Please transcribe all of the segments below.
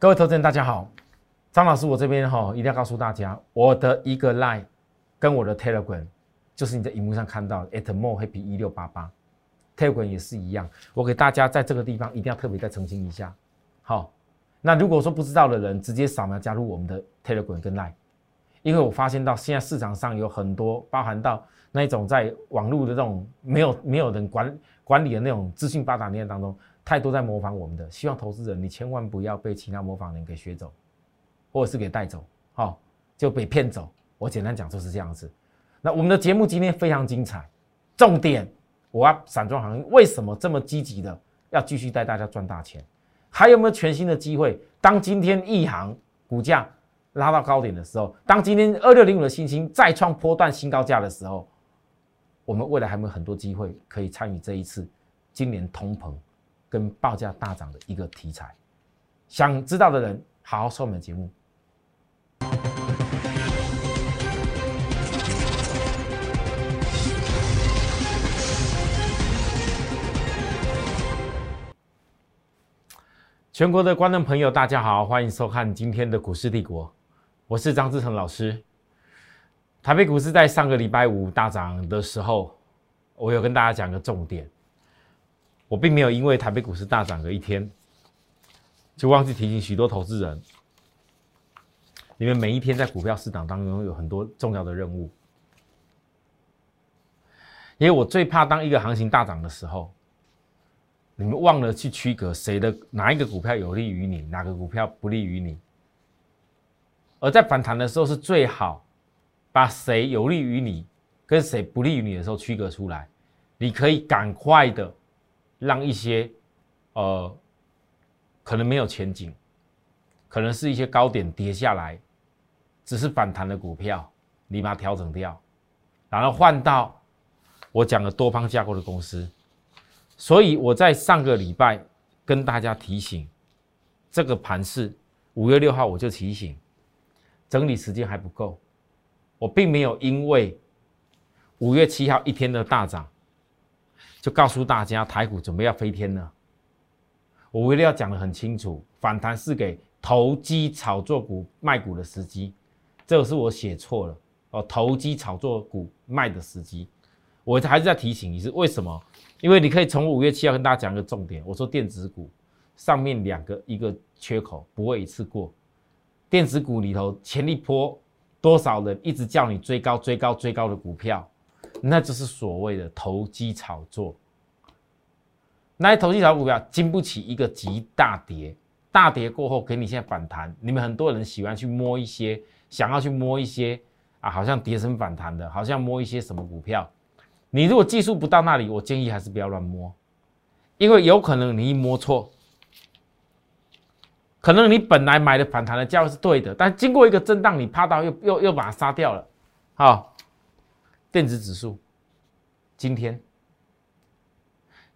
各位投资人，大家好，张老师，我这边哈一定要告诉大家，我的一个 line 跟我的 Telegram，就是你在荧幕上看到 at more happy 一六八八，Telegram 也是一样。我给大家在这个地方一定要特别再澄清一下。好，那如果说不知道的人，直接扫描加入我们的 Telegram 跟 line，因为我发现到现在市场上有很多包含到那一种在网络的这种没有没有人管管理的那种资讯八达年当中。太多在模仿我们的，希望投资人你千万不要被其他模仿人给学走，或者是给带走，好就被骗走。我简单讲就是这样子。那我们的节目今天非常精彩，重点我要散装行业为什么这么积极的要继续带大家赚大钱？还有没有全新的机会？当今天一行股价拉到高点的时候，当今天二六零五的新星再创波段新高价的时候，我们未来还有没有很多机会可以参与这一次今年通膨？跟报价大涨的一个题材，想知道的人好好收我们的节目。全国的观众朋友，大家好，欢迎收看今天的股市帝国，我是张志成老师。台北股市在上个礼拜五大涨的时候，我有跟大家讲个重点。我并没有因为台北股市大涨的一天，就忘记提醒许多投资人，你们每一天在股票市场当中有很多重要的任务。因为我最怕当一个行情大涨的时候，你们忘了去区隔谁的哪一个股票有利于你，哪个股票不利于你。而在反弹的时候，是最好把谁有利于你跟谁不利于你的时候区隔出来，你可以赶快的。让一些，呃，可能没有前景，可能是一些高点跌下来，只是反弹的股票，你把它调整掉，然后换到我讲的多方架构的公司。所以我在上个礼拜跟大家提醒，这个盘是五月六号我就提醒，整理时间还不够，我并没有因为五月七号一天的大涨。就告诉大家，台股准备要飞天了。我为了要讲的很清楚，反弹是给投机炒作股卖股的时机，这个是我写错了哦。投机炒作股卖的时机，我还是在提醒你是为什么？因为你可以从五月七号跟大家讲个重点，我说电子股上面两个一个缺口不会一次过，电子股里头前一波多少人一直叫你追高追高追高的股票。那就是所谓的投机炒作。那些投机炒股票经不起一个极大跌，大跌过后给你现在反弹。你们很多人喜欢去摸一些，想要去摸一些啊，好像跌升反弹的，好像摸一些什么股票。你如果技术不到那里，我建议还是不要乱摸，因为有可能你一摸错，可能你本来买的反弹的价位是对的，但经过一个震荡，你怕到又又又把它杀掉了，好。电子指数今天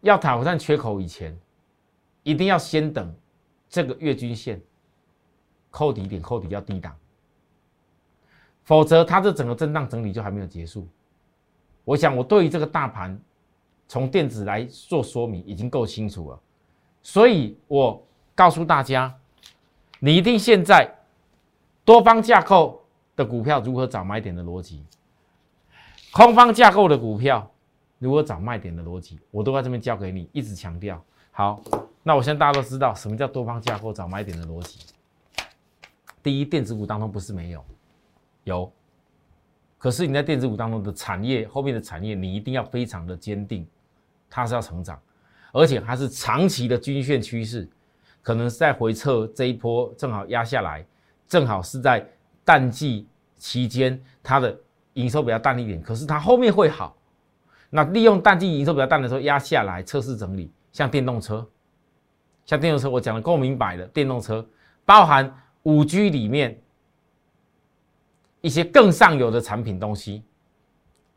要挑战缺口以前，一定要先等这个月均线扣底点，扣底要低档，否则它这整个震荡整理就还没有结束。我想我对于这个大盘从电子来做说明已经够清楚了，所以我告诉大家，你一定现在多方架构的股票如何找买点的逻辑。空方架构的股票，如果找卖点的逻辑，我都在这边教给你，一直强调。好，那我现在大家都知道什么叫多方架构找买点的逻辑。第一，电子股当中不是没有，有，可是你在电子股当中的产业后面的产业，你一定要非常的坚定，它是要成长，而且它是长期的均线趋势，可能是在回撤这一波正好压下来，正好是在淡季期间它的。营收比较淡一点，可是它后面会好。那利用淡季营收比较淡的时候压下来测试整理，像电动车，像电动车，我讲的够明白的，电动车包含五 G 里面一些更上游的产品东西，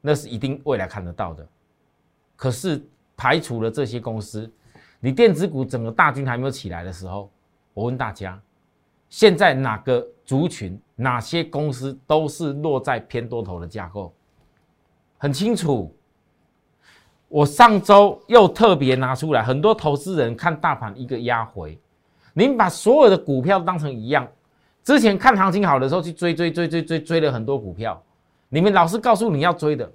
那是一定未来看得到的。可是排除了这些公司，你电子股整个大军还没有起来的时候，我问大家。现在哪个族群、哪些公司都是落在偏多头的架构，很清楚。我上周又特别拿出来，很多投资人看大盘一个压回，您把所有的股票当成一样，之前看行情好的时候去追追追追追追了很多股票，你们老师告诉你要追的，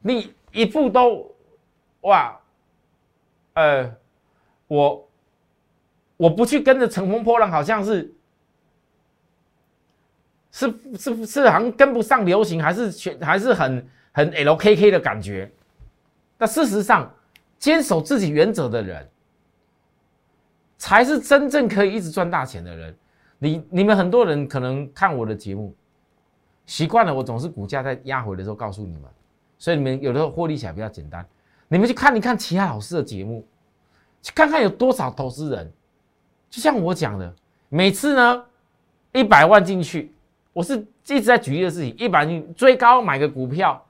你一步都哇，呃，我我不去跟着乘风破浪，好像是是是是好像跟不上流行，还是全还是很很 LKK 的感觉。那事实上，坚守自己原则的人。才是真正可以一直赚大钱的人。你你们很多人可能看我的节目，习惯了我总是股价在压回的时候告诉你们，所以你们有的时候获利起来比较简单。你们去看一看其他老师的节目，去看看有多少投资人，就像我讲的，每次呢一百万进去，我是一直在举例的事情，一百万追高买个股票，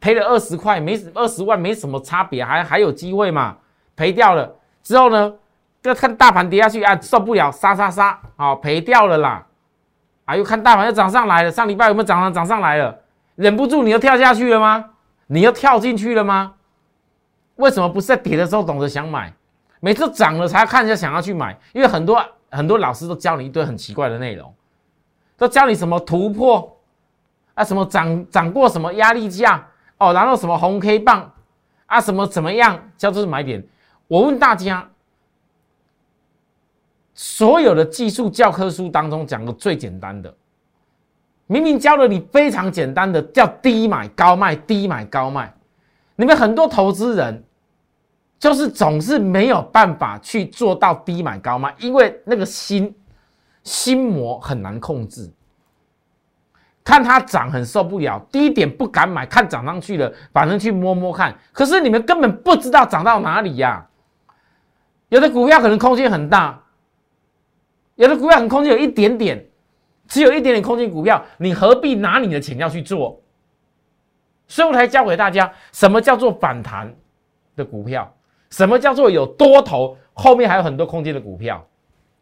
赔了二十块，没二十万没什么差别，还还有机会嘛？赔掉了之后呢？就看大盘跌下去啊，受不了，杀杀杀，好赔掉了啦！啊，又看大盘又涨上来了，上礼拜有没有涨上涨上来了？忍不住你又跳下去了吗？你又跳进去了吗？为什么不是在跌的时候懂得想买？每次涨了才看一下想要去买？因为很多很多老师都教你一堆很奇怪的内容，都教你什么突破啊，什么涨涨过什么压力价哦，然后什么红 K 棒啊，什么怎么样叫做买点？我问大家。所有的技术教科书当中讲的最简单的，明明教了你非常简单的叫低买高卖，低买高卖。你们很多投资人就是总是没有办法去做到低买高卖，因为那个心心魔很难控制。看它涨很受不了，低点不敢买，看涨上去了，反正去摸摸看。可是你们根本不知道涨到哪里呀？有的股票可能空间很大。有的股票很空间有一点点，只有一点点空间股票，你何必拿你的钱要去做？所以我才教给大家，什么叫做反弹的股票，什么叫做有多头，后面还有很多空间的股票。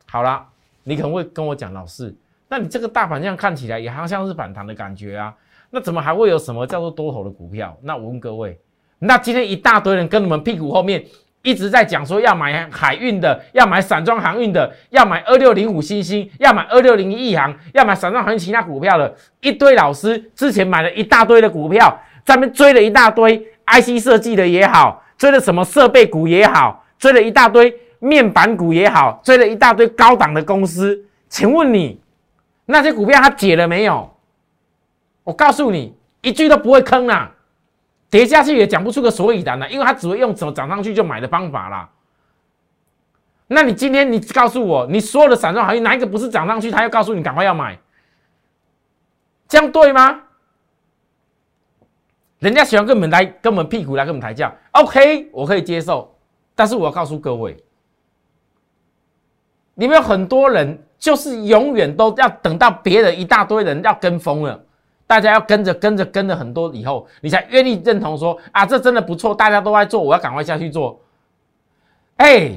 好了，你可能会跟我讲，老师，那你这个大盘这样看起来也好像是反弹的感觉啊，那怎么还会有什么叫做多头的股票？那我问各位，那今天一大堆人跟你们屁股后面。一直在讲说要买海运的，要买散装航运的，要买二六零五星星，要买二六零一航，要买散装航运其他股票的，一堆老师之前买了一大堆的股票，在那追了一大堆 IC 设计的也好，追了什么设备股也好，追了一大堆面板股也好，追了一大堆高档的公司。请问你那些股票它解了没有？我告诉你，一句都不会坑啊！跌下去也讲不出个所以然来，因为他只会用怎么涨上去就买的方法啦。那你今天你告诉我，你所有的散装行业哪一个不是涨上去，他要告诉你赶快要买，这样对吗？人家喜欢跟我们来跟我们屁股来跟我们抬价，OK，我可以接受。但是我要告诉各位，你们有很多人就是永远都要等到别人一大堆人要跟风了。大家要跟着跟着跟着很多以后，你才愿意认同说啊，这真的不错，大家都在做，我要赶快下去做。哎，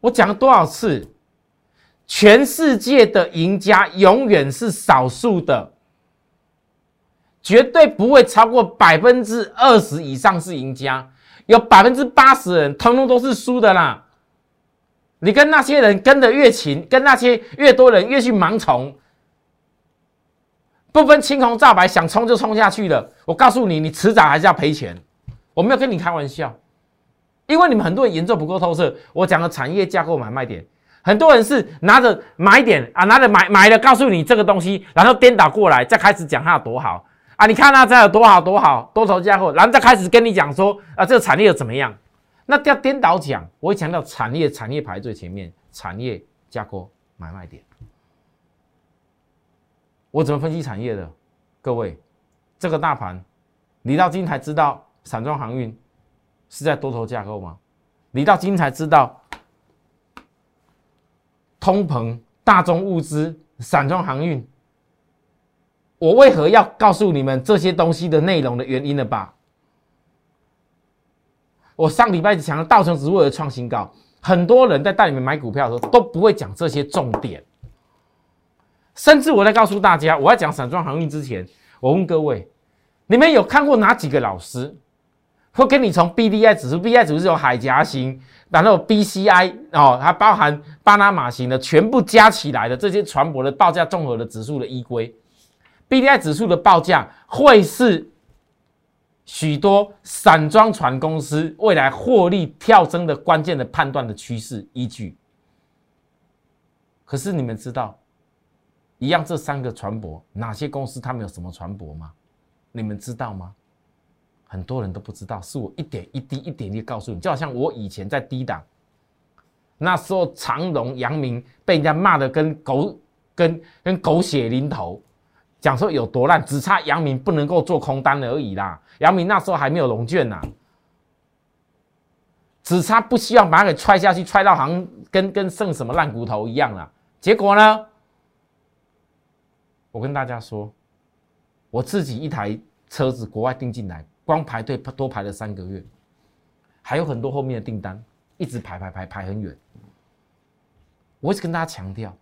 我讲了多少次，全世界的赢家永远是少数的，绝对不会超过百分之二十以上是赢家，有百分之八十人通通都是输的啦。你跟那些人跟的越勤，跟那些越多人越去盲从。不分青红皂白，想冲就冲下去了。我告诉你，你迟早还是要赔钱。我没有跟你开玩笑，因为你们很多人研究不够透彻。我讲的产业架构买卖点，很多人是拿着买点啊，拿着买买了，告诉你这个东西，然后颠倒过来，再开始讲它有多好啊。你看它这有多好多好，多头架构，然后再开始跟你讲说啊，这个产业又怎么样？那叫颠倒讲。我会强调产业，产业排最前面，产业架构买卖点。我怎么分析产业的？各位，这个大盘，你到今天才知道散装航运是在多头架构吗？你到今天才知道通膨、大宗物资、散装航运，我为何要告诉你们这些东西的内容的原因了吧？我上礼拜讲的道琼斯为了创新高，很多人在带你们买股票的时候都不会讲这些重点。甚至我在告诉大家，我要讲散装航运之前，我问各位，你们有看过哪几个老师会跟你从 B D I 指数，B D I 指数是有海峡型，然后 B C I 哦，还包含巴拿马型的，全部加起来的这些船舶的报价综合的指数的依归，B D I 指数的报价会是许多散装船公司未来获利跳增的关键的判断的趋势依据。可是你们知道，一样这三个船舶哪些公司他们有什么船舶吗？你们知道吗？很多人都不知道，是我一点一滴、一点滴告诉你，就好像我以前在低档，那时候长荣、阳明被人家骂的跟狗、跟跟狗血淋头，讲说有多烂，只差阳明不能够做空单而已啦。阳明那时候还没有龙卷呐，只差不希望把它给踹下去，踹到好像跟跟剩什么烂骨头一样啦。结果呢，我跟大家说，我自己一台车子国外订进来。光排队多排了三个月，还有很多后面的订单一直排排排排很远。我一直跟大家强调，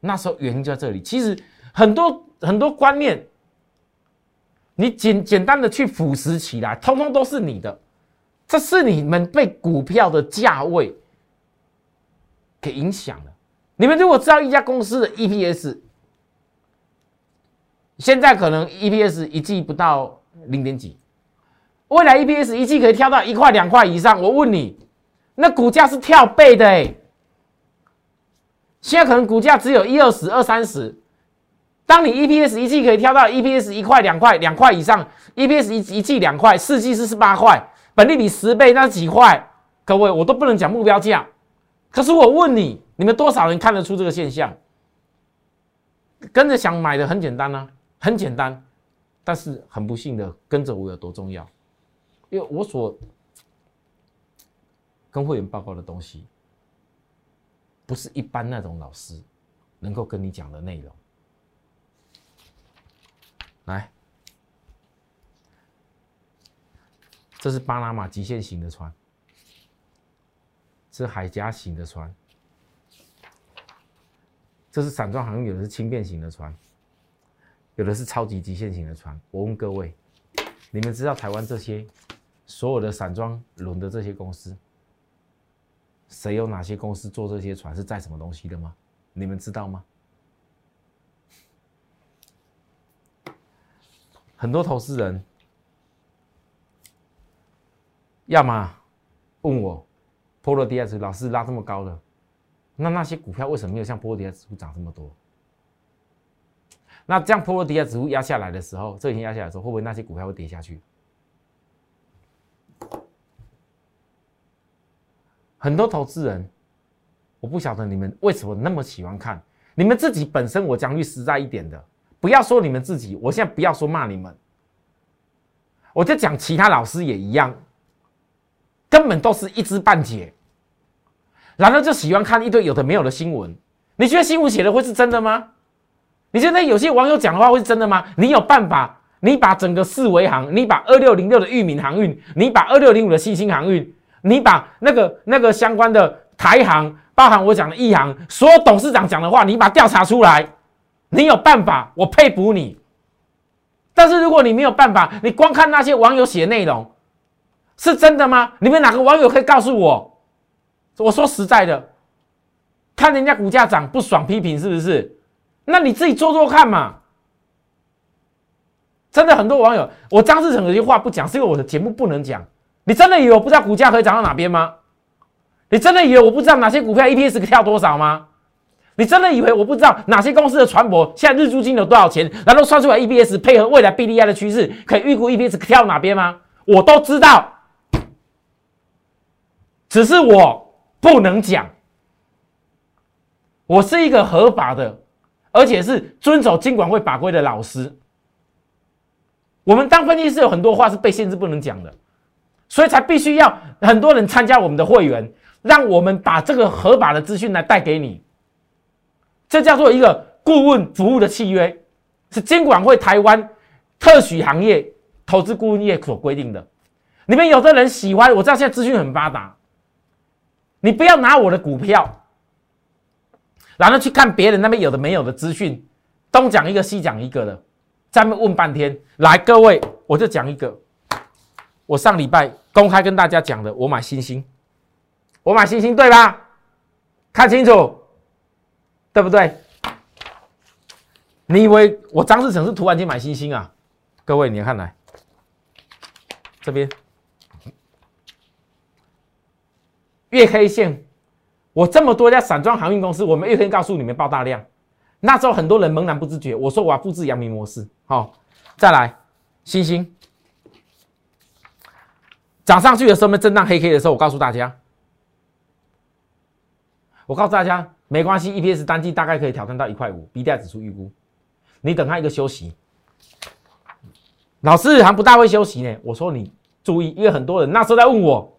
那时候原因就在这里。其实很多很多观念，你简简单的去腐蚀起来，通通都是你的。这是你们被股票的价位给影响了。你们如果知道一家公司的 EPS，现在可能 EPS 一季不到零点几。未来 EPS 一季可以跳到一块两块以上，我问你，那股价是跳倍的哎。现在可能股价只有一二十、二三十，当你 EPS 一季可以跳到 EPS 一块两块、两块以上，EPS 一一季两块，四季是十八块，本利比十倍，那几块？各位，我都不能讲目标价。可是我问你，你们多少人看得出这个现象？跟着想买的很简单啊，很简单，但是很不幸的，跟着我有多重要？因为我所跟会员报告的东西，不是一般那种老师能够跟你讲的内容。来，这是巴拿马极限型的船，是海峡型的船，这是散装航运，有的是轻便型的船，有的是超级极限型的船。我问各位，你们知道台湾这些？所有的散装轮的这些公司，谁有哪些公司做这些船是载什么东西的吗？你们知道吗？很多投资人，要么问我，波罗的海指数老师拉这么高了，那那些股票为什么没有像波罗的海指数涨这么多？那这样波罗的海指数压下来的时候，这几天压下来的时候，会不会那些股票会跌下去？很多投资人，我不晓得你们为什么那么喜欢看。你们自己本身，我讲句实在一点的，不要说你们自己，我现在不要说骂你们，我就讲其他老师也一样，根本都是一知半解，然后就喜欢看一堆有的没有的新闻。你觉得新闻写的会是真的吗？你觉得有些网友讲的话会是真的吗？你有办法？你把整个四维行，你把二六零六的裕民航运，你把二六零五的新兴航运。你把那个那个相关的台行，包含我讲的一行，所有董事长讲的话，你把调查出来，你有办法，我佩服你。但是如果你没有办法，你光看那些网友写内容，是真的吗？你们哪个网友可以告诉我？我说实在的，看人家股价涨不爽，批评是不是？那你自己做做看嘛。真的很多网友，我张志成有些话不讲，是因为我的节目不能讲。你真的以为我不知道股价可以涨到哪边吗？你真的以为我不知道哪些股票 EPS 跳多少吗？你真的以为我不知道哪些公司的船舶现在日租金有多少钱？然后算出来 EPS 配合未来 BDI 的趋势，可以预估 EPS 跳哪边吗？我都知道，只是我不能讲。我是一个合法的，而且是遵守金管会法规的老师。我们当分析师有很多话是被限制不能讲的。所以才必须要很多人参加我们的会员，让我们把这个合法的资讯来带给你。这叫做一个顾问服务的契约，是监管会台湾特许行业投资顾问业所规定的。你们有的人喜欢，我知道现在资讯很发达，你不要拿我的股票，然后去看别人那边有的没有的资讯，东讲一个西讲一个的，在那问半天。来，各位，我就讲一个。我上礼拜公开跟大家讲的，我买星星，我买星星，对吧？看清楚，对不对？你以为我张志成是突然间买星星啊？各位，你看来这边月 K 线，我这么多家散装航运公司，我们月天告诉你们爆大量，那时候很多人茫然不知觉。我说我要复制阳明模式，好，再来星星涨上去的时候，震荡黑 K 的时候，我告诉大家，我告诉大家没关系，EPS 单季大概可以挑战到一块五，BDI 指数预估，你等它一个休息。老师还不大会休息呢。我说你注意，因为很多人那时候在问我，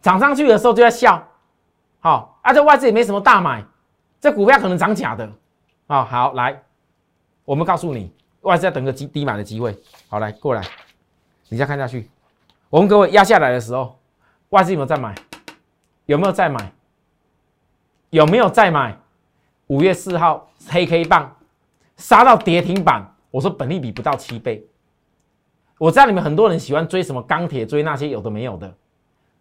涨上去的时候就在笑，好，啊，这外资也没什么大买，这股票可能涨假的，啊，好，来，我们告诉你，外资在等个低低买的机会，好，来过来，你再看下去，我们各位压下来的时候，外资有没有再买？有没有再买？有没有再买？五月四号黑 K 棒杀到跌停板。我说本利比不到七倍，我知道你们很多人喜欢追什么钢铁，追那些有的没有的，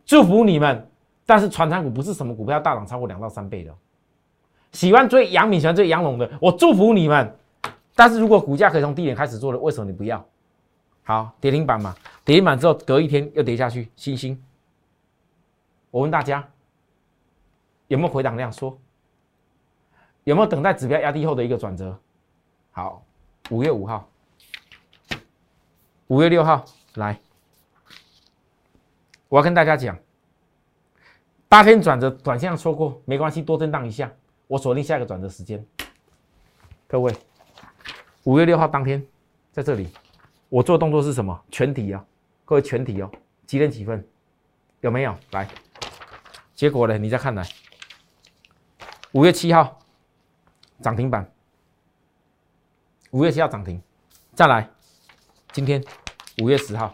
祝福你们。但是传产股不是什么股票大涨超过两到三倍的，喜欢追杨敏，喜欢追杨龙的，我祝福你们。但是如果股价可以从低点开始做的，为什么你不要？好，跌停板嘛，跌停板之后隔一天又跌下去，星星。我问大家，有没有回档量？说有没有等待指标压低后的一个转折？好。五月五号，五月六号来，我要跟大家讲，八天转折，短线错过没关系，多震荡一下，我锁定下一个转折时间。各位，五月六号当天在这里，我做动作是什么？全体啊，各位全体哦，几点几分？有没有？来，结果呢？你再看来，五月七号涨停板。五月七号涨停，再来，今天五月十号，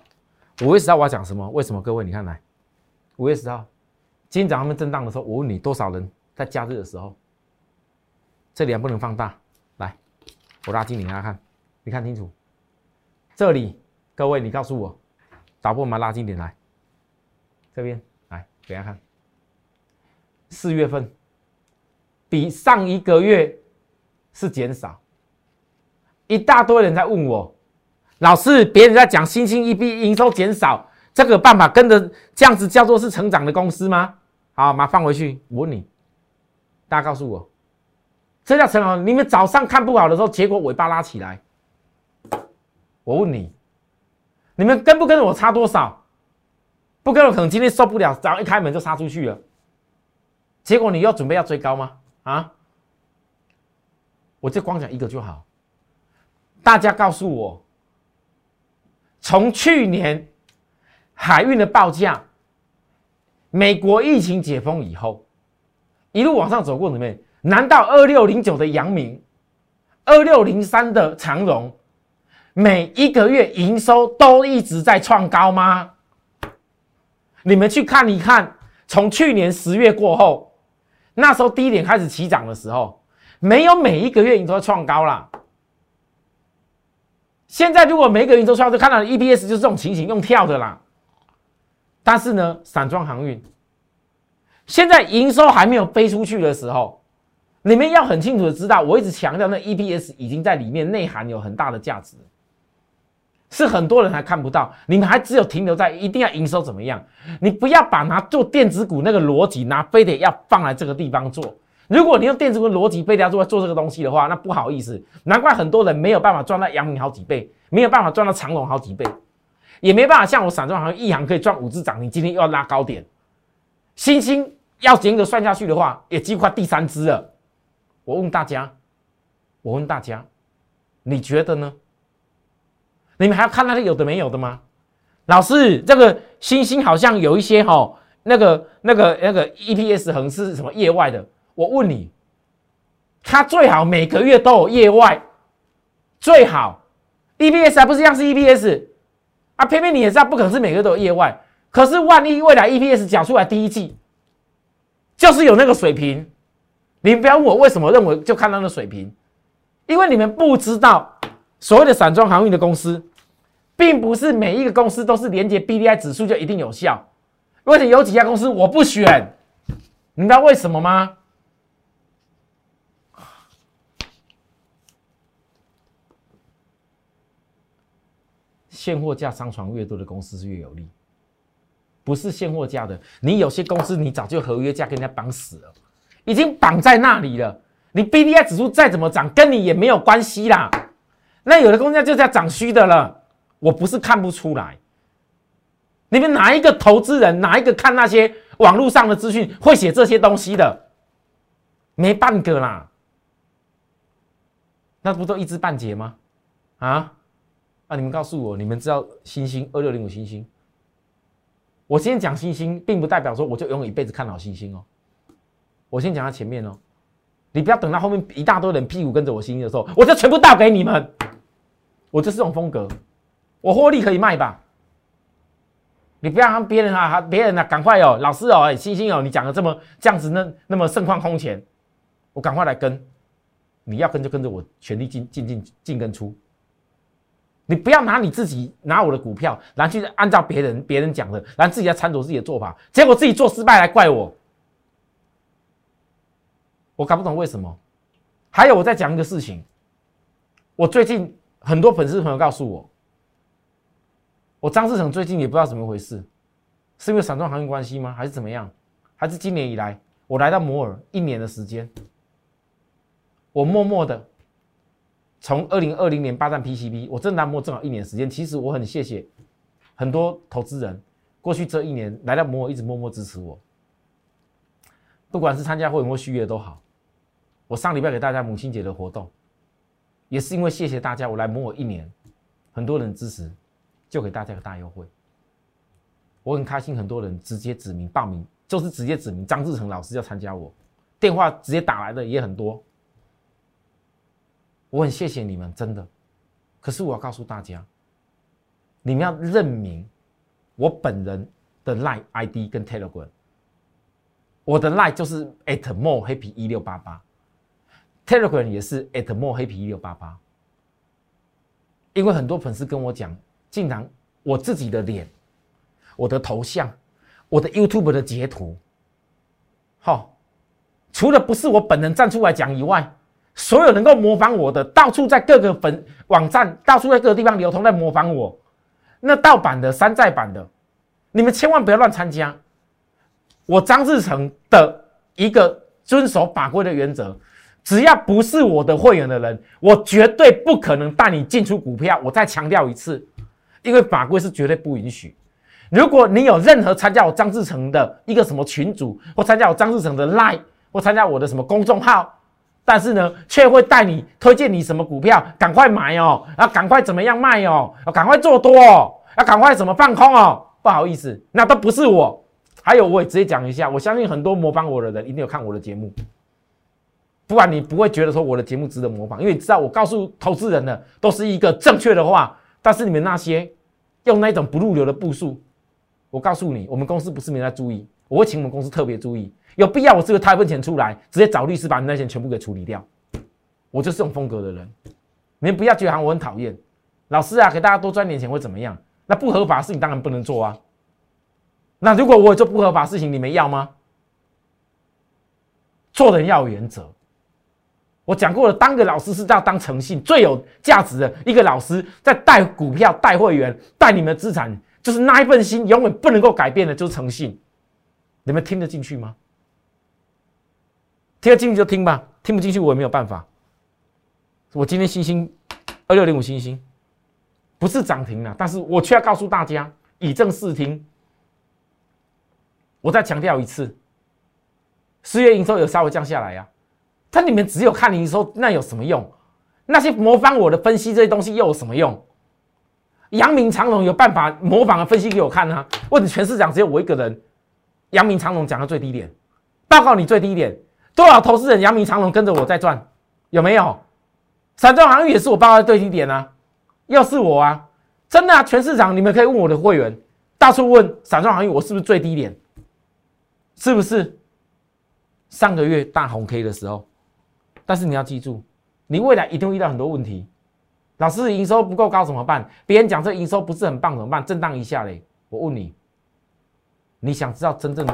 五月十号我要讲什么？为什么？各位，你看来，五月十号，今天早上面震荡的时候，我问你多少人在假日的时候？这里还不能放大，来，我拉近你给大家看，你看清楚，这里，各位，你告诉我，打破吗？拉近点来，这边来给大家看，四月份比上一个月是减少。一大堆人在问我，老师，别人在讲新兴一币营收减少，这个办法跟着这样子叫做是成长的公司吗？好，马放回去。我问你，大家告诉我，这叫成长？你们早上看不好的时候，结果尾巴拉起来。我问你，你们跟不跟着我差多少？不跟我，可能今天受不了，早上一开门就杀出去了。结果你又准备要追高吗？啊？我就光讲一个就好。大家告诉我，从去年海运的报价，美国疫情解封以后，一路往上走过里面，难道二六零九的阳明、二六零三的长荣，每一个月营收都一直在创高吗？你们去看一看，从去年十月过后，那时候低点开始起涨的时候，没有每一个月营收创高了。现在如果每个营收创高，就看到 EPS 就是这种情形，用跳的啦。但是呢，散装航运现在营收还没有飞出去的时候，你们要很清楚的知道，我一直强调那 EPS 已经在里面内涵有很大的价值，是很多人还看不到。你们还只有停留在一定要营收怎么样，你不要把拿做电子股那个逻辑拿非得要放在这个地方做。如果你用电子股逻辑背要做做这个东西的话，那不好意思，难怪很多人没有办法赚到阳明好几倍，没有办法赚到长隆好几倍，也没办法像我散装行一行可以赚五只涨停，今天又要拉高点，星星要严格算下去的话，也几乎快第三只了。我问大家，我问大家，你觉得呢？你们还要看那些有的没有的吗？老师，这个星星好像有一些哈，那个那个那个 EPS 横是什么业外的？我问你，它最好每个月都有业外，最好 EPS 还不是一样是 EPS 啊？偏偏你也知道不可能是每个都有业外。可是万一未来 EPS 讲出来第一季就是有那个水平，你不要问我为什么认为就看到那水平，因为你们不知道所谓的散装航运的公司并不是每一个公司都是连接 B D I 指数就一定有效，而且有几家公司我不选，你知道为什么吗？现货价上传越多的公司是越有利，不是现货价的，你有些公司你早就合约价跟人家绑死了，已经绑在那里了。你 B D I 指数再怎么涨，跟你也没有关系啦。那有的公司就叫涨虚的了。我不是看不出来，你们哪一个投资人，哪一个看那些网络上的资讯会写这些东西的？没半个啦。那不都一知半解吗？啊？啊！你们告诉我，你们知道星星二六零五星星？我今天讲星星，并不代表说我就永远一辈子看好星星哦。我先讲到前面哦。你不要等到后面一大堆人屁股跟着我星星的时候，我就全部倒给你们。我就是这种风格，我获利可以卖吧？你不要让别人啊，别人啊，赶快哦，老师哦，哎，星星哦，你讲的这么这样子，那那么盛况空前，我赶快来跟。你要跟就跟着我，全力进进进进跟出。你不要拿你自己拿我的股票，然后去按照别人别人讲的，然后自己要参照自己的做法，结果自己做失败来怪我。我搞不懂为什么。还有，我再讲一个事情。我最近很多粉丝朋友告诉我，我张志成最近也不知道怎么回事，是因为散装航运关系吗？还是怎么样？还是今年以来我来到摩尔一年的时间，我默默的从二零二零年霸占 PCB，我真的摸正好一年时间。其实我很谢谢很多投资人过去这一年来到摩尔一直默默支持我，不管是参加会员或续约都好。我上礼拜给大家母亲节的活动，也是因为谢谢大家，我来摩尔一年，很多人支持，就给大家个大优惠。我很开心，很多人直接指名报名，就是直接指名张志成老师要参加我，电话直接打来的也很多。我很谢谢你们，真的。可是我要告诉大家，你们要认明我本人的 Line ID 跟 Telegram，我的 Line 就是 at more happy 一六八八。Telegram 也是 at more happy 一六八八，因为很多粉丝跟我讲，竟然我自己的脸、我的头像、我的 YouTube 的截图，好，除了不是我本人站出来讲以外，所有能够模仿我的，到处在各个粉网站、到处在各个地方流通在模仿我，那盗版的、山寨版的，你们千万不要乱参加。我张志成的一个遵守法规的原则。只要不是我的会员的人，我绝对不可能带你进出股票。我再强调一次，因为法规是绝对不允许。如果你有任何参加我张志成的一个什么群组，或参加我张志成的 Line，或参加我的什么公众号，但是呢，却会带你推荐你什么股票，赶快买哦，要赶快怎么样卖哦，要赶快做多哦，要赶快怎么放空哦。不好意思，那都不是我。还有，我也直接讲一下，我相信很多模仿我的人一定有看我的节目。不然你不会觉得说我的节目值得模仿，因为你知道我告诉投资人的都是一个正确的话。但是你们那些用那种不入流的步数，我告诉你，我们公司不是没在注意，我会请我们公司特别注意。有必要我这个他一份钱出来，直接找律师把你那些全部给处理掉。我就是这种风格的人，你们不要觉得我很讨厌。老师啊，给大家多赚点钱会怎么样？那不合法的事情当然不能做啊。那如果我做不合法事情，你们要吗？做人要有原则。我讲过了，当个老师是要当诚信最有价值的一个老师，在带股票、带会员、带你们的资产，就是那一份心，永远不能够改变的，就是诚信。你们听得进去吗？听得进去就听吧，听不进去我也没有办法。我今天星星二六零五星星不是涨停了，但是我却要告诉大家，以正视听。我再强调一次，四月营收有稍微降下来呀。他你们只有看营收，那有什么用？那些模仿我的分析这些东西又有什么用？阳明长龙有办法模仿的分析给我看啊？或者全市场只有我一个人？阳明长龙讲的最低点，报告你最低点，多少投资人阳明长龙跟着我在赚？有没有？散装航运也是我报告最低点啊？又是我啊？真的啊？全市场你们可以问我的会员，到处问散装航运我是不是最低点？是不是？上个月大红 K 的时候。但是你要记住，你未来一定会遇到很多问题，老师营收不够高怎么办？别人讲这营收不是很棒怎么办？震荡一下嘞。我问你，你想知道真正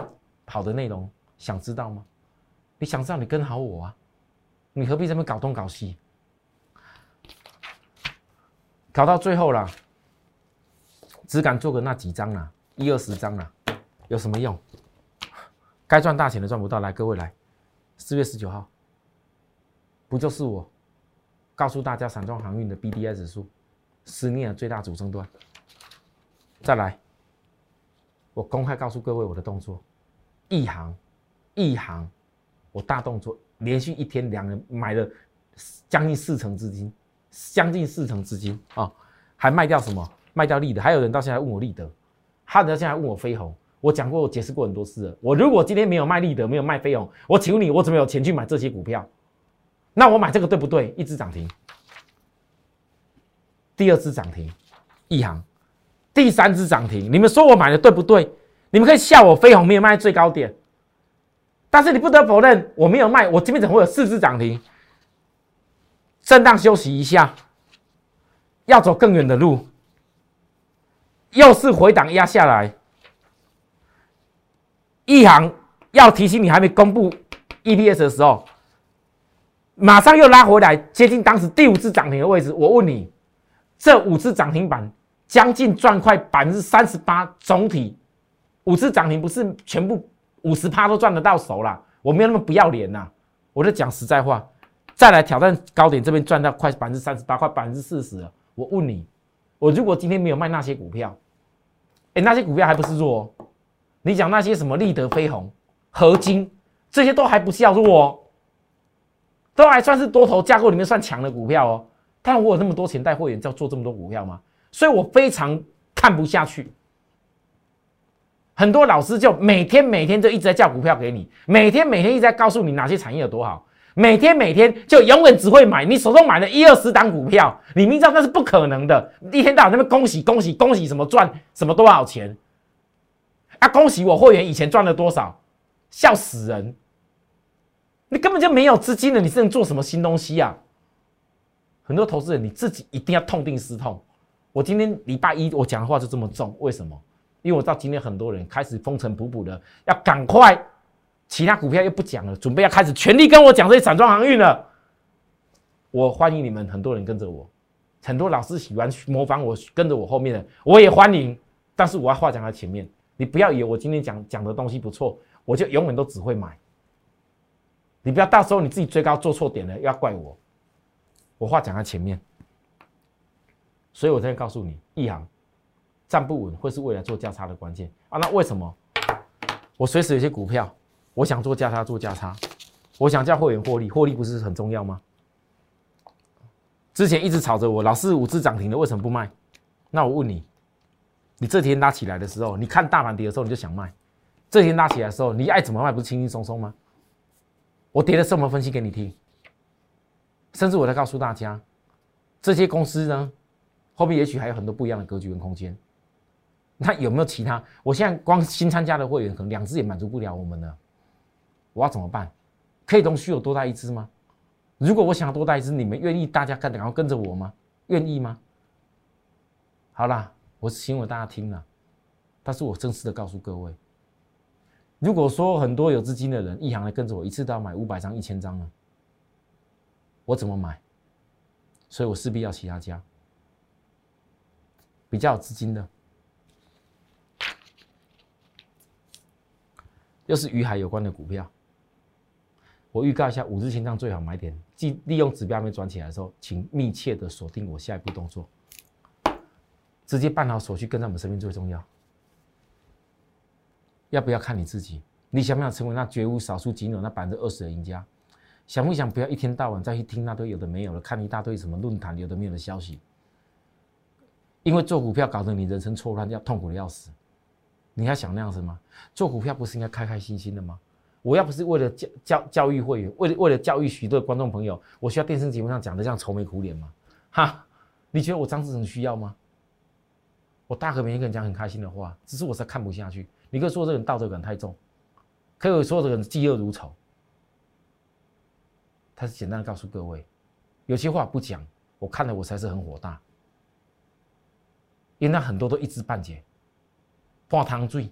好的内容？想知道吗？你想知道你跟好我啊？你何必这么搞东搞西？搞到最后了，只敢做个那几张啦，一二十张啦，有什么用？该赚大钱的赚不到，来各位来，四月十九号，不就是我告诉大家散装航运的 B D I 指数，十年的最大主升段。再来，我公开告诉各位我的动作，一行一行，我大动作，连续一天两人买了将近四成资金，将近四成资金啊，还卖掉什么？卖掉利德，还有人到现在问我利德，还有人现在问我飞鸿。我讲过，我解释过很多次了。我如果今天没有卖利德，没有卖飞鸿，我请问你，我怎么有钱去买这些股票？那我买这个对不对？一只涨停，第二只涨停，一行，第三只涨停。你们说我买的对不对？你们可以笑我飞鸿没有卖最高点，但是你不得否认我没有卖。我这边怎么会有四只涨停？震荡休息一下，要走更远的路，又是回档压下来。一行要提醒你，还没公布 EPS 的时候，马上又拉回来，接近当时第五次涨停的位置。我问你，这五次涨停板将近赚快百分之三十八，总体五次涨停不是全部五十趴都赚得到手啦？我没有那么不要脸呐，我就讲实在话，再来挑战高点这边赚到快百分之三十八，快百分之四十了。我问你，我如果今天没有卖那些股票，哎，那些股票还不是弱？你讲那些什么立德飞鸿、合金，这些都还不叫弱哦，都还算是多头架构里面算强的股票哦。但我有那么多钱带会员，要做这么多股票吗？所以我非常看不下去。很多老师就每天每天就一直在叫股票给你，每天每天一直在告诉你哪些产业有多好，每天每天就永远只会买你手中买的一二十档股票，你明知道那是不可能的，一天到晚那边恭喜恭喜恭喜什么赚什么多少钱。啊！恭喜我会员以前赚了多少，笑死人！你根本就没有资金了，你是能做什么新东西啊？很多投资人你自己一定要痛定思痛。我今天礼拜一我讲的话就这么重，为什么？因为我到今天很多人开始风尘仆仆的，要赶快，其他股票又不讲了，准备要开始全力跟我讲这些散装航运了。我欢迎你们，很多人跟着我，很多老师喜欢模仿我，跟着我后面的，我也欢迎。但是我要话讲在前面。你不要以为我今天讲讲的东西不错，我就永远都只会买。你不要到时候你自己追高做错点了，要怪我。我话讲在前面，所以我在告诉你，一行站不稳会是未来做价差的关键啊。那为什么？我随时有些股票，我想做价差做价差，我想叫会员获利，获利不是很重要吗？之前一直吵着我，老是五只涨停的，为什么不卖？那我问你。你这天拉起来的时候，你看大盘跌的时候，你就想卖；这天拉起来的时候，你爱怎么卖不是轻轻松松吗？我跌的什么分析给你听，甚至我在告诉大家，这些公司呢，后面也许还有很多不一样的格局跟空间。那有没有其他？我现在光新参加的会员可能两只也满足不了我们了，我要怎么办？可以容许我多带一只吗？如果我想要多带一只，你们愿意大家跟然后跟着我吗？愿意吗？好啦。我是请我大家听了，但是我正式的告诉各位，如果说很多有资金的人一行来跟着我，一次都要买五百张、一千张呢，我怎么买？所以我势必要其他家比较有资金的，又是与海有关的股票。我预告一下，五日线上最好买点，即利用指标没转起来的时候，请密切的锁定我下一步动作。直接办好手续，跟在我们身边最重要。要不要看你自己？你想不想成为那绝无少数仅有那百分之二十的赢家？想不想不要一天到晚再去听那堆有的没有的，看一大堆什么论坛有的没有的消息？因为做股票搞得你人生错乱，要痛苦的要死。你还想那样子吗？做股票不是应该开开心心的吗？我要不是为了教教教育会员，为了为了教育许多观众朋友，我需要电视节目上讲的这样愁眉苦脸吗？哈，你觉得我张志成需要吗？我大可每天跟你讲很开心的话，只是我实在看不下去。你可以说这个人道德感太重，可以说这个人嫉恶如仇。他是简单的告诉各位，有些话不讲，我看了我才是很火大，因为那很多都一知半解，半汤醉，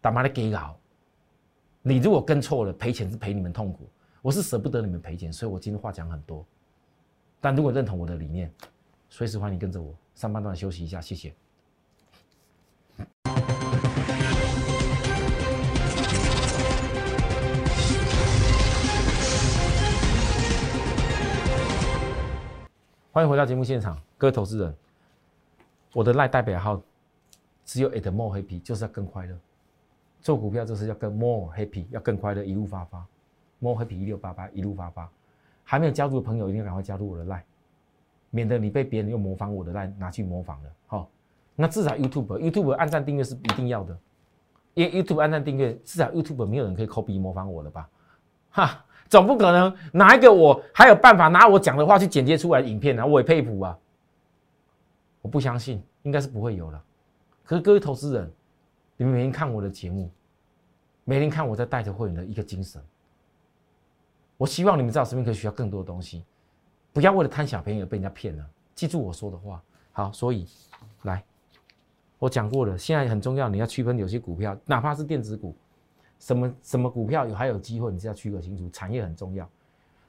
他妈的给搞。你如果跟错了，赔钱是赔你们痛苦，我是舍不得你们赔钱，所以我今天话讲很多。但如果认同我的理念，随时欢迎跟着我。上半段休息一下，谢谢。欢迎回到节目现场，各位投资人，我的赖代表号只有 at more happy，就是要更快乐。做股票就是要更 more happy，要更快乐，一路发发。more happy 一六八八，一路发发。还没有加入的朋友，一定要赶快加入我的赖，免得你被别人又模仿我的赖拿去模仿了。好，那至少 YouTube，YouTube 按赞订阅是一定要的，因为 YouTube 按赞订阅，至少 YouTube 没有人可以 copy 模仿我了吧？哈。总不可能拿一个我还有办法拿我讲的话去剪接出来影片啊！我也佩服啊！我不相信，应该是不会有了。可是各位投资人，你们每天看我的节目，每天看我在带着会员的一个精神，我希望你们在我身边可以学到更多的东西，不要为了贪小便宜而被人家骗了。记住我说的话。好，所以来，我讲过了，现在很重要，你要区分有些股票，哪怕是电子股。什么什么股票有还有机会，你是要区隔清楚，产业很重要。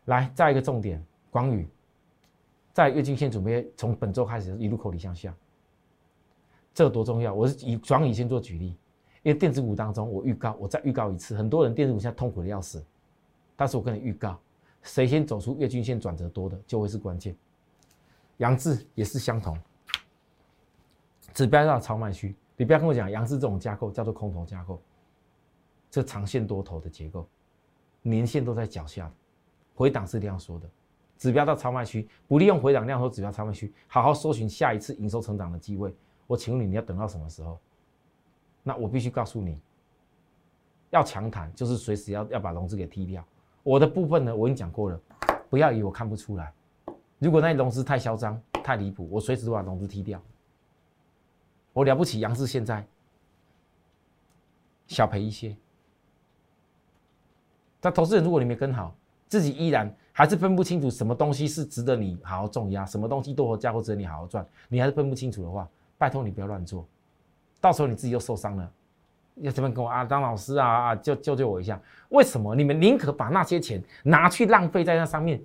来，再一个重点，广宇在月均线准备从本周开始一路口里向下，这多重要？我是以广宇先做举例，因为电子股当中，我预告，我再预告一次，很多人电子股现在痛苦的要死，但是我跟你预告，谁先走出月均线转折多的，就会是关键。杨志也是相同，指标要超卖区，你不要跟我讲杨志这种架构叫做空头架构。这长线多头的结构，年线都在脚下，回档是这样说的，指标到超卖区，不利用回档量说指标超卖区，好好搜寻下一次营收成长的机会。我请问你，你要等到什么时候？那我必须告诉你，要强弹就是随时要要把融资给踢掉。我的部分呢，我已经讲过了，不要以为我看不出来。如果那融资太嚣张、太离谱，我随时都把融资踢掉。我了不起，杨志现在小赔一些。那投资人，如果你没跟好，自己依然还是分不清楚什么东西是值得你好好重压，什么东西多头加或值得你好好赚，你还是分不清楚的话，拜托你不要乱做，到时候你自己又受伤了。要怎么跟我啊？当老师啊啊，救救救我一下！为什么你们宁可把那些钱拿去浪费在那上面？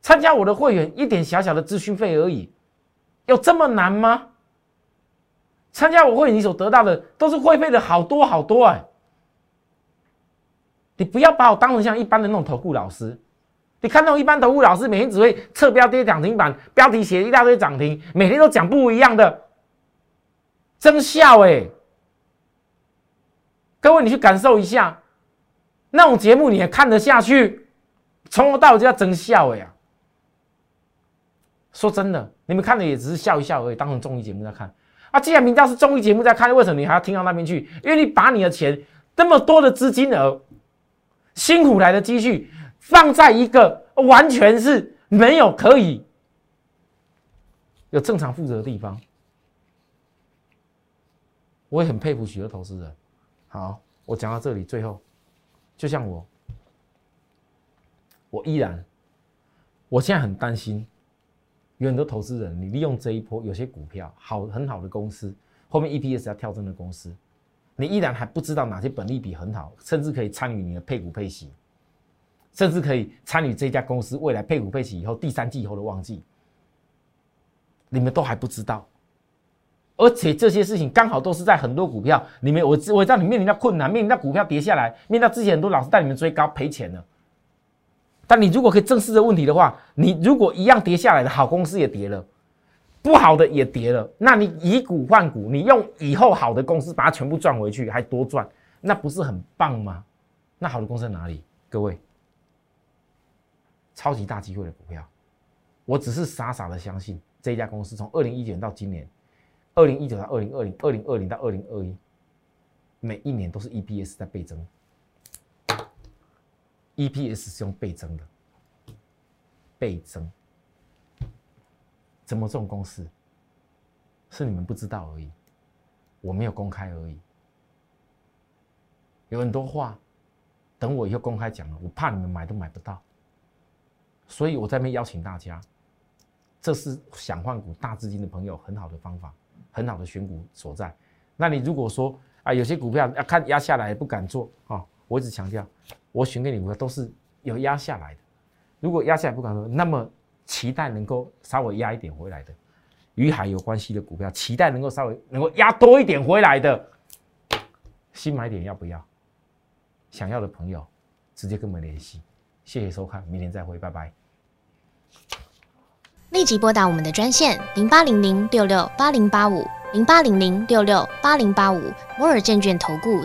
参加我的会员一点小小的咨询费而已，有这么难吗？参加我会，你所得到的都是会费的好多好多哎。你不要把我当成像一般的那种投顾老师，你看那种一般投顾老师，每天只会测标跌涨停板，标题写一大堆涨停，每天都讲不一样的，真笑哎！各位，你去感受一下，那种节目你也看得下去？从头到尾就要真笑哎呀！说真的，你们看的也只是笑一笑而已，当成综艺节目在看啊。既然明知道是综艺节目在看，为什么你还要听到那边去？因为你把你的钱这么多的资金额。辛苦来的积蓄放在一个完全是没有可以有正常负责的地方，我也很佩服许多投资人。好，我讲到这里，最后就像我，我依然，我现在很担心，有很多投资人，你利用这一波有些股票好很好的公司，后面 EPS 要跳增的公司。你依然还不知道哪些本利比很好，甚至可以参与你的配股配息，甚至可以参与这家公司未来配股配息以后第三季以后的旺季，你们都还不知道，而且这些事情刚好都是在很多股票里面，我我知道你面临到困难，面临到股票跌下来，面临到之前很多老师带你们追高赔钱了，但你如果可以正视这问题的话，你如果一样跌下来的好公司也跌了。不好的也跌了，那你以股换股，你用以后好的公司把它全部赚回去，还多赚，那不是很棒吗？那好的公司在哪里？各位，超级大机会的股票，我只是傻傻的相信这一家公司从二零一九年到今年，二零一九到二零二零，二零二零到二零二一，每一年都是 EPS 在倍增，EPS 是用倍增的，倍增。怎么这种公司是你们不知道而已，我没有公开而已。有很多话，等我以后公开讲了，我怕你们买都买不到。所以我在那边邀请大家，这是想换股大资金的朋友很好的方法，很好的选股所在。那你如果说啊，有些股票要看压下来不敢做啊，我一直强调，我选给你股票都是有压下来的。如果压下来不敢做，那么期待能够稍微压一点回来的，与海有关系的股票，期待能够稍微能够压多一点回来的，新买点要不要？想要的朋友直接跟我们联系。谢谢收看，明天再会，拜拜。立即拨打我们的专线零八零零六六八零八五零八零零六六八零八五摩尔证券投顾